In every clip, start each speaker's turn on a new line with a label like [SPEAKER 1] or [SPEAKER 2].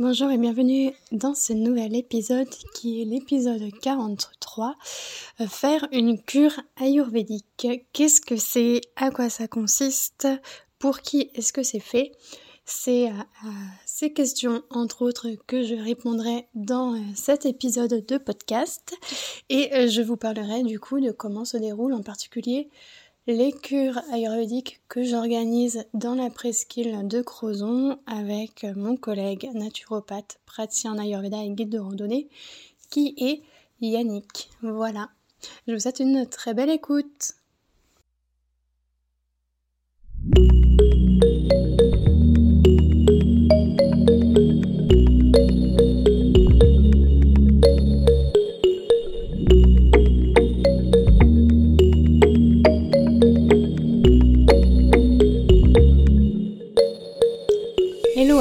[SPEAKER 1] Bonjour et bienvenue dans ce nouvel épisode qui est l'épisode 43, euh, faire une cure ayurvédique. Qu'est-ce que c'est? À quoi ça consiste? Pour qui est-ce que c'est fait? C'est à, ces questions, entre autres, que je répondrai dans euh, cet épisode de podcast. Et euh, je vous parlerai du coup de comment se déroule en particulier les cures ayurvédiques que j'organise dans la presqu'île de Crozon avec mon collègue naturopathe, praticien en ayurveda et guide de randonnée qui est Yannick. Voilà. Je vous souhaite une très belle écoute.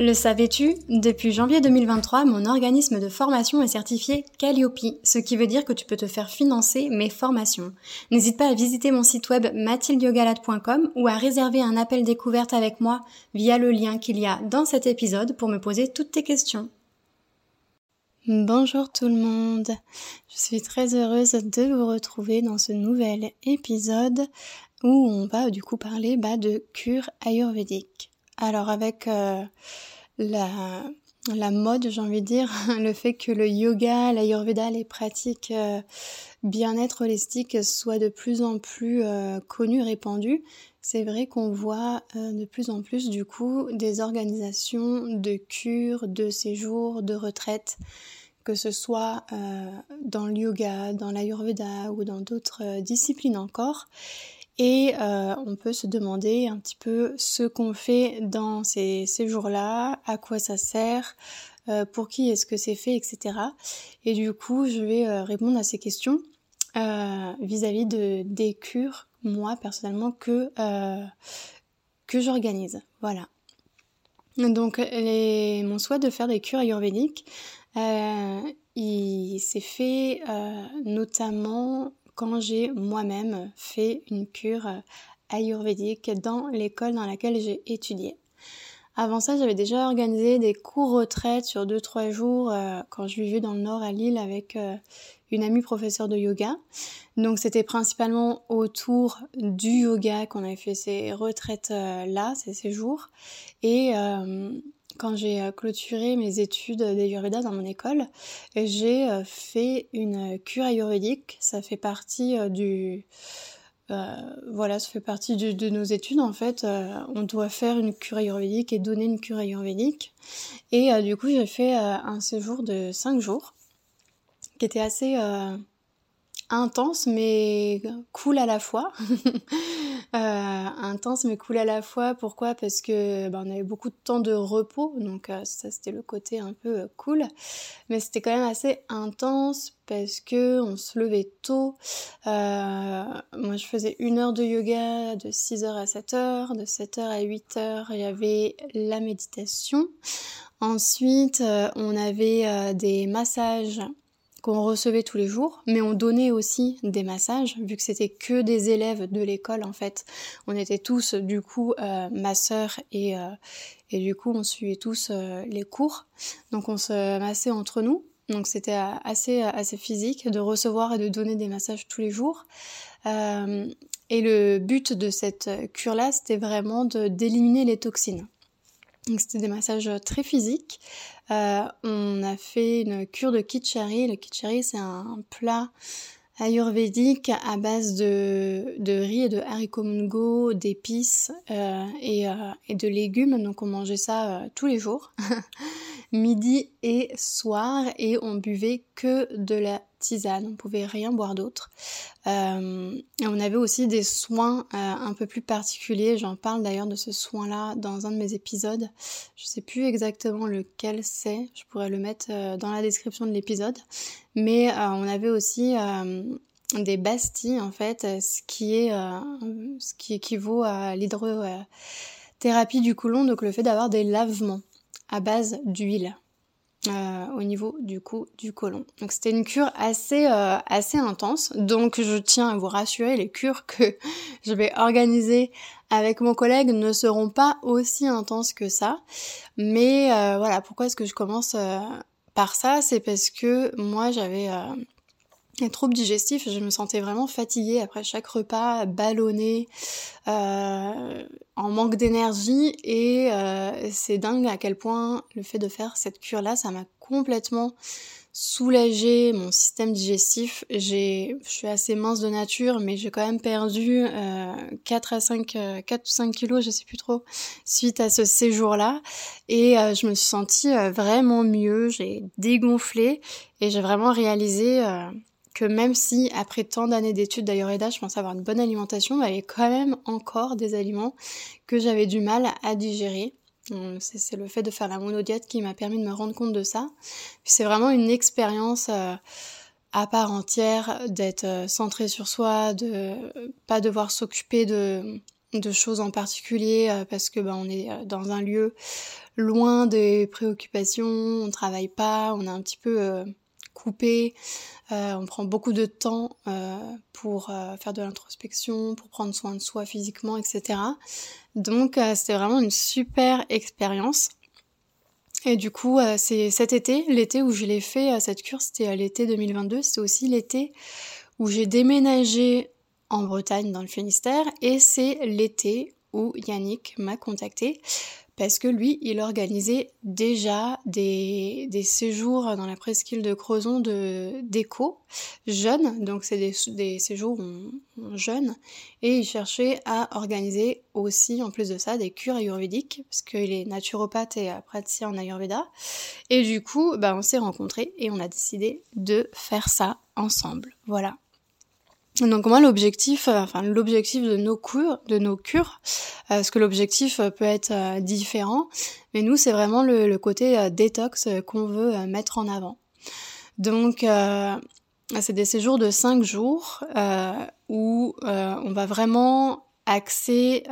[SPEAKER 1] Le savais-tu? Depuis janvier 2023, mon organisme de formation est certifié Calliope, ce qui veut dire que tu peux te faire financer mes formations. N'hésite pas à visiter mon site web mathildiogalade.com ou à réserver un appel découverte avec moi via le lien qu'il y a dans cet épisode pour me poser toutes tes questions. Bonjour tout le monde, je suis très heureuse de vous retrouver dans ce nouvel épisode où on va du coup parler bah, de cure ayurvédique. Alors avec euh, la, mode, j'ai envie de dire, le fait que le yoga, l'ayurveda, les pratiques euh, bien-être holistique soient de plus en plus euh, connues, répandues, c'est vrai qu'on voit de plus en plus du coup des organisations de cures, de séjours, de retraites, que ce soit dans le yoga, dans l'ayurveda ou dans d'autres disciplines encore. Et euh, on peut se demander un petit peu ce qu'on fait dans ces, jours-là, à quoi ça sert, euh, pour qui est-ce que c'est fait, etc. Et du coup, je vais euh, répondre à ces questions vis-à-vis de des cures, moi personnellement, que, que j'organise. Voilà. Donc mon souhait de faire des cures ayurvédiques, il s'est fait notamment quand j'ai moi-même fait une cure euh, ayurvédique dans l'école dans laquelle j'ai étudié. Avant ça, j'avais déjà organisé des cours retraites sur 2-3 jours euh, quand je vivais dans le nord à Lille avec euh, une amie professeure de yoga. Donc c'était principalement autour du yoga qu'on avait fait ces retraites là, ces séjours. Et quand j'ai euh, clôturé mes études d'Ayurveda dans mon école, j'ai euh, fait une cure ayurvédique. Ça fait partie euh, du... voilà, ça fait partie de nos études en fait. on doit faire une cure ayurvédique et donner une cure ayurvédique. Et du coup, j'ai fait un séjour de 5 jours qui était assez intense mais cool à la fois. euh, intense mais cool à la fois. Pourquoi? Parce que ben, on avait beaucoup de temps de repos, donc euh, ça c'était le côté un peu euh, cool. Mais c'était quand même assez intense parce que on se levait tôt. Moi je faisais une heure de yoga de 6h à 7h, de 7h à 8h il y avait la méditation. Ensuite on avait des massages qu'on recevait tous les jours, mais on donnait aussi des massages, vu que c'était que des élèves de l'école en fait. On était tous du coup euh, masseurs et, euh, et du coup on suivait tous euh, les cours. Donc on se massait entre nous. Donc c'était assez, assez physique de recevoir et de donner des massages tous les jours. et le but de cette cure-là, c'était vraiment d'éliminer les toxines. Donc c'était des massages très physiques. Euh, on a fait une cure de kitchari. Le kitchari, c'est un plat ayurvédique à base de, riz et de haricots mungo, d'épices euh, et, euh, et, de légumes. Donc on mangeait ça tous les jours. midi et soir et on buvait que de la on pouvait rien boire d'autre. Euh, on avait aussi des soins euh, un peu plus particuliers, j'en parle d'ailleurs de ce soin-là dans un de mes épisodes. Je sais plus exactement lequel c'est, je pourrais le mettre euh, dans la description de l'épisode. Mais on avait aussi des bastilles en fait, ce qui est ce qui équivaut à l'hydrothérapie du côlon, donc le fait d'avoir des lavements à base d'huile. Euh, au niveau du cou du côlon. Donc c'était une cure assez euh, assez intense. Donc je tiens à vous rassurer, les cures que je vais organiser avec mon collègue ne seront pas aussi intenses que ça. Mais euh, voilà, pourquoi est-ce que je commence par ça? C'est parce que moi j'avais un trouble digestif, je me sentais vraiment fatiguée après chaque repas, ballonnée, euh, en manque d'énergie et euh, c'est dingue à quel point le fait de faire cette cure là, ça m'a complètement soulagé mon système digestif. J'ai, je suis assez mince de nature, mais j'ai quand même perdu euh, 4 à 5, 4 euh, ou 5 kilos, je sais plus trop, suite à ce séjour-là. Et euh, je me suis sentie vraiment mieux, j'ai dégonflé et j'ai vraiment réalisé même si après tant d'années d'études d'Ayurveda, je pense avoir une bonne alimentation, il y avait quand même encore des aliments que j'avais du mal à digérer. C'est le fait de faire la monodiète qui m'a permis de me rendre compte de ça. C'est vraiment une expérience euh, à part entière d'être euh, centré sur soi, de pas devoir s'occuper de, choses en particulier euh, parce que ben, on est dans un lieu loin des préoccupations, on travaille pas, on est un petit peu coupé. Euh, on prend beaucoup de temps euh, pour euh, faire de l'introspection, pour prendre soin de soi physiquement, etc. Donc c'était vraiment une super expérience. Et du coup, c'est cet été, l'été où je l'ai fait, cette cure, c'était l'été 2022, c'était aussi l'été où j'ai déménagé en Bretagne, dans le Finistère, et c'est l'été où Yannick m'a contacté parce que lui, il organisait déjà des, des séjours dans la presqu'île de Crozon de d'éco jeunes, donc c'est des, des, séjours jeunes, et il cherchait à organiser aussi, en plus de ça, des cures ayurvédiques, parce qu'il est naturopathe et praticien en ayurveda, et du coup, bah, on s'est rencontrés et on a décidé de faire ça ensemble, voilà. Donc moi l'objectif, euh, enfin l'objectif de nos cures, de nos cures, euh, parce que l'objectif euh, peut être différent, mais nous c'est vraiment le, côté détox qu'on veut mettre en avant. Donc c'est des séjours de 5 jours où on va vraiment axer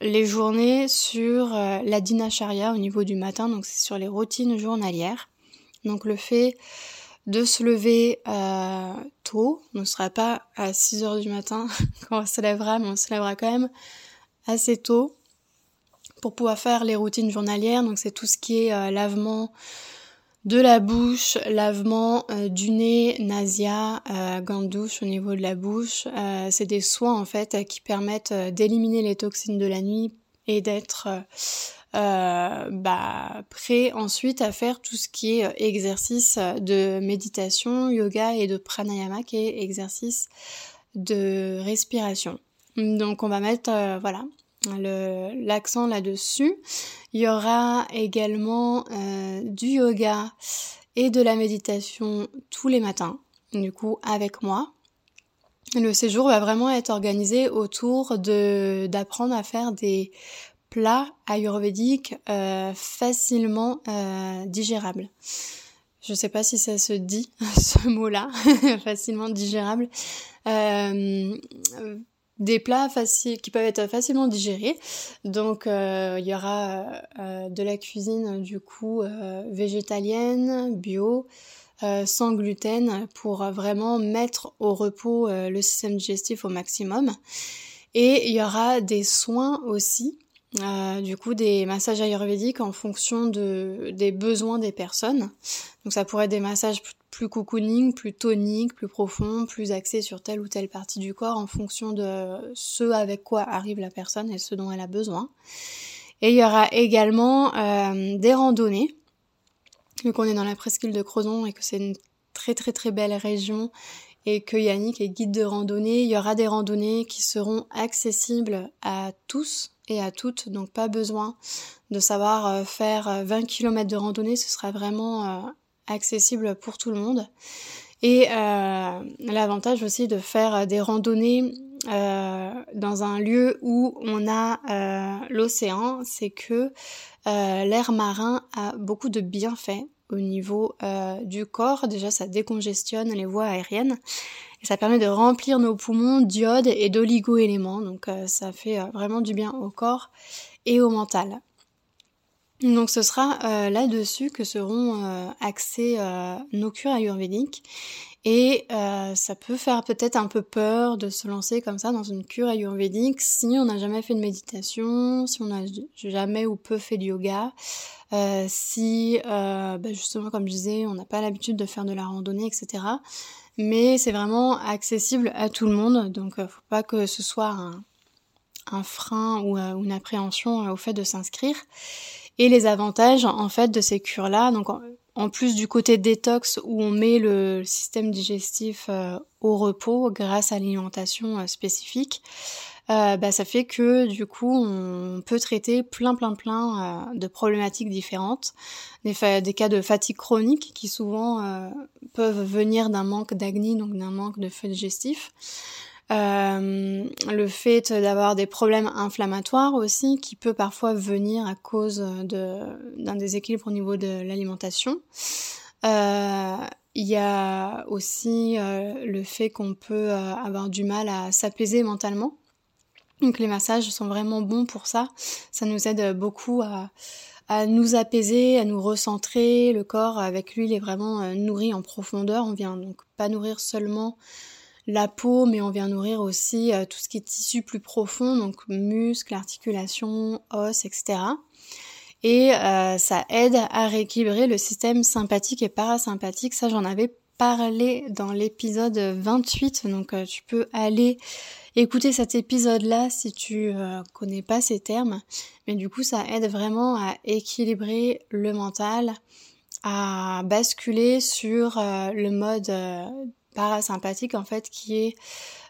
[SPEAKER 1] les journées sur la dinacharya au niveau du matin, donc c'est sur les routines journalières. Donc le fait de se lever euh, tôt. On ne sera pas à 6 heures du matin quand on se lèvera, mais on se lèvera quand même assez tôt pour pouvoir faire les routines journalières. Donc c'est tout ce qui est euh, lavement de la bouche, lavement euh, du nez, nasia, euh, gants douche au niveau de la bouche. c'est des soins en fait qui permettent d'éliminer les toxines de la nuit et d'être euh, bah, prêt ensuite à faire tout ce qui est euh, exercice de méditation, yoga et de pranayama qui est exercice de respiration. Donc on va mettre euh, voilà l'accent là-dessus. Il y aura également du yoga et de la méditation tous les matins, du coup avec moi. Le séjour va vraiment être organisé autour de d'apprendre à faire des plat ayurvédique euh, facilement euh, digérable. Je sais pas si ça se dit ce mot-là, facilement digérable. Euh, des plats faciles qui peuvent être facilement digérés. Donc il y aura de la cuisine du coup végétalienne, bio, sans gluten pour vraiment mettre au repos le système digestif au maximum. Et il y aura des soins aussi euh, du coup des massages ayurvédiques en fonction de, des besoins des personnes. Donc ça pourrait être des massages plus cocooning, plus toniques, plus profonds, plus axés sur telle ou telle partie du corps en fonction de ce avec quoi arrive la personne et ce dont elle a besoin. Et il y aura également euh, des randonnées, vu qu'on est dans la presqu'île de Crozon et que c'est une très très très belle région et que Yannick est guide de randonnée. Il y aura des randonnées qui seront accessibles à tous et à toutes, donc pas besoin de savoir euh, faire 20 km de randonnée, ce sera vraiment accessible pour tout le monde. Et euh, l'avantage aussi de faire des randonnées euh, dans un lieu où on a euh, l'océan, c'est que euh, l'air marin a beaucoup de bienfaits au niveau euh, du corps. Déjà, ça décongestionne les voies aériennes et ça permet de remplir nos poumons d'iode et d'oligo-éléments. Donc, ça fait vraiment du bien au corps et au mental. Donc ce sera euh, là-dessus que seront euh, euh, nos cures ayurvédiques et ça peut faire peut-être un peu peur de se lancer comme ça dans une cure ayurvédique si on n'a jamais fait de méditation, si on n'a jamais ou peu fait de yoga, si bah, justement comme je disais on n'a pas l'habitude de faire de la randonnée, etc. Mais c'est vraiment accessible à tout le monde, donc faut pas que ce soit un, frein ou une appréhension au fait de s'inscrire. Et les avantages en fait de ces cures là donc en, plus du côté détox où on met le système digestif euh, au repos grâce à l'alimentation euh, spécifique euh, bah, ça fait que du coup on peut traiter plein plein plein de problématiques différentes des, cas de fatigue chronique qui souvent peuvent venir d'un manque d'acné donc d'un manque de feu digestif euh, le fait d'avoir des problèmes inflammatoires aussi, qui peut parfois venir à cause d'un déséquilibre au niveau de l'alimentation. Euh, il y a aussi euh, le fait qu'on peut avoir du mal à s'apaiser mentalement. Donc les massages sont vraiment bons pour ça. Ça nous aide beaucoup à, à nous apaiser, à nous recentrer. Le corps avec l'huile est vraiment nourri en profondeur. On vient donc pas nourrir seulement la peau, mais on vient nourrir aussi euh, tout ce qui est tissu plus profond, donc muscles, articulations, os, etc. Et euh, ça aide à rééquilibrer le système sympathique et parasympathique. Ça, j'en avais parlé dans l'épisode 28, donc euh, tu peux aller écouter cet épisode-là si tu connais pas ces termes. Mais du coup, ça aide vraiment à équilibrer le mental, à basculer sur le mode parasympathique en fait qui est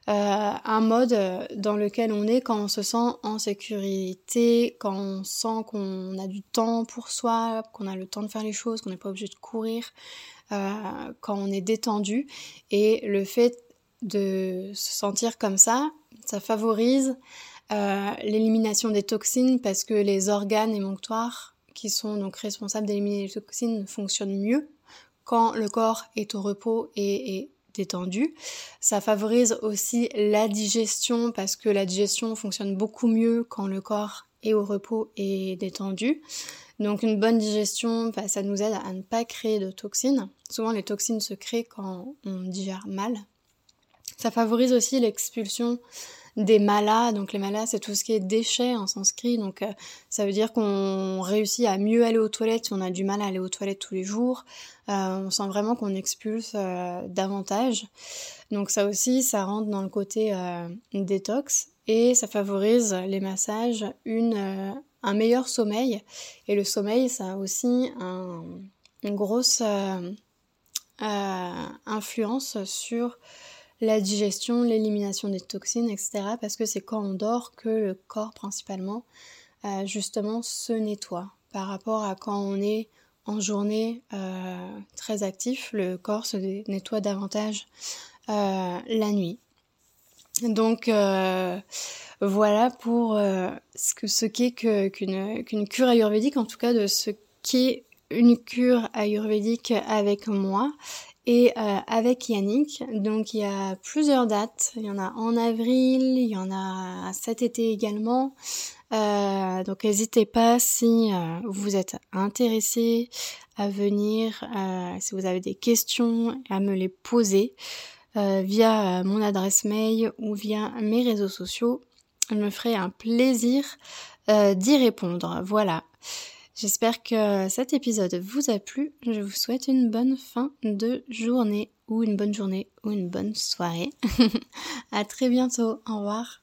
[SPEAKER 1] euh, un mode euh, dans lequel on est quand on se sent en sécurité, quand on sent qu'on a du temps pour soi, qu'on a le temps de faire les choses, qu'on n'est pas obligé de courir, euh, quand on est détendu. Et le fait de se sentir comme ça, ça favorise l'élimination des toxines parce que les organes émonctoires qui sont donc responsables d'éliminer les toxines fonctionnent mieux quand le corps est au repos et est détendu. Ça favorise aussi la digestion parce que la digestion fonctionne beaucoup mieux quand le corps est au repos et détendu. Donc une bonne digestion, bah, ça nous aide à ne pas créer de toxines. Souvent les toxines se créent quand on digère mal. Ça favorise aussi l'expulsion des malas. Donc les malas, c'est tout ce qui est déchets en sanskrit. Donc euh, ça veut dire qu'on réussit à mieux aller aux toilettes si on a du mal à aller aux toilettes tous les jours. Euh, on sent vraiment qu'on expulse euh, davantage. Donc ça aussi, ça rentre dans le côté détox et ça favorise les massages, une, un meilleur sommeil. Et le sommeil, ça a aussi une grosse influence sur la digestion, l'élimination des toxines, etc. Parce que c'est quand on dort que le corps principalement euh, justement se nettoie. Par rapport à quand on est en journée euh, très actif, le corps se nettoie davantage euh, la nuit. Donc voilà pour ce que ce qu'est qu'une cure ayurvédique, en tout cas de ce qu'est une cure ayurvédique avec moi et euh, avec Yannick. Donc il y a plusieurs dates. Il y en a en avril, il y en a cet été également. Euh, donc n'hésitez pas si euh, vous êtes intéressé à venir, si vous avez des questions, à me les poser via mon adresse mail ou via mes réseaux sociaux. Je me ferai un plaisir d'y répondre. Voilà. J'espère que cet épisode vous a plu. Je vous souhaite une bonne fin de journée ou une bonne journée ou une bonne soirée. à très bientôt. Au revoir.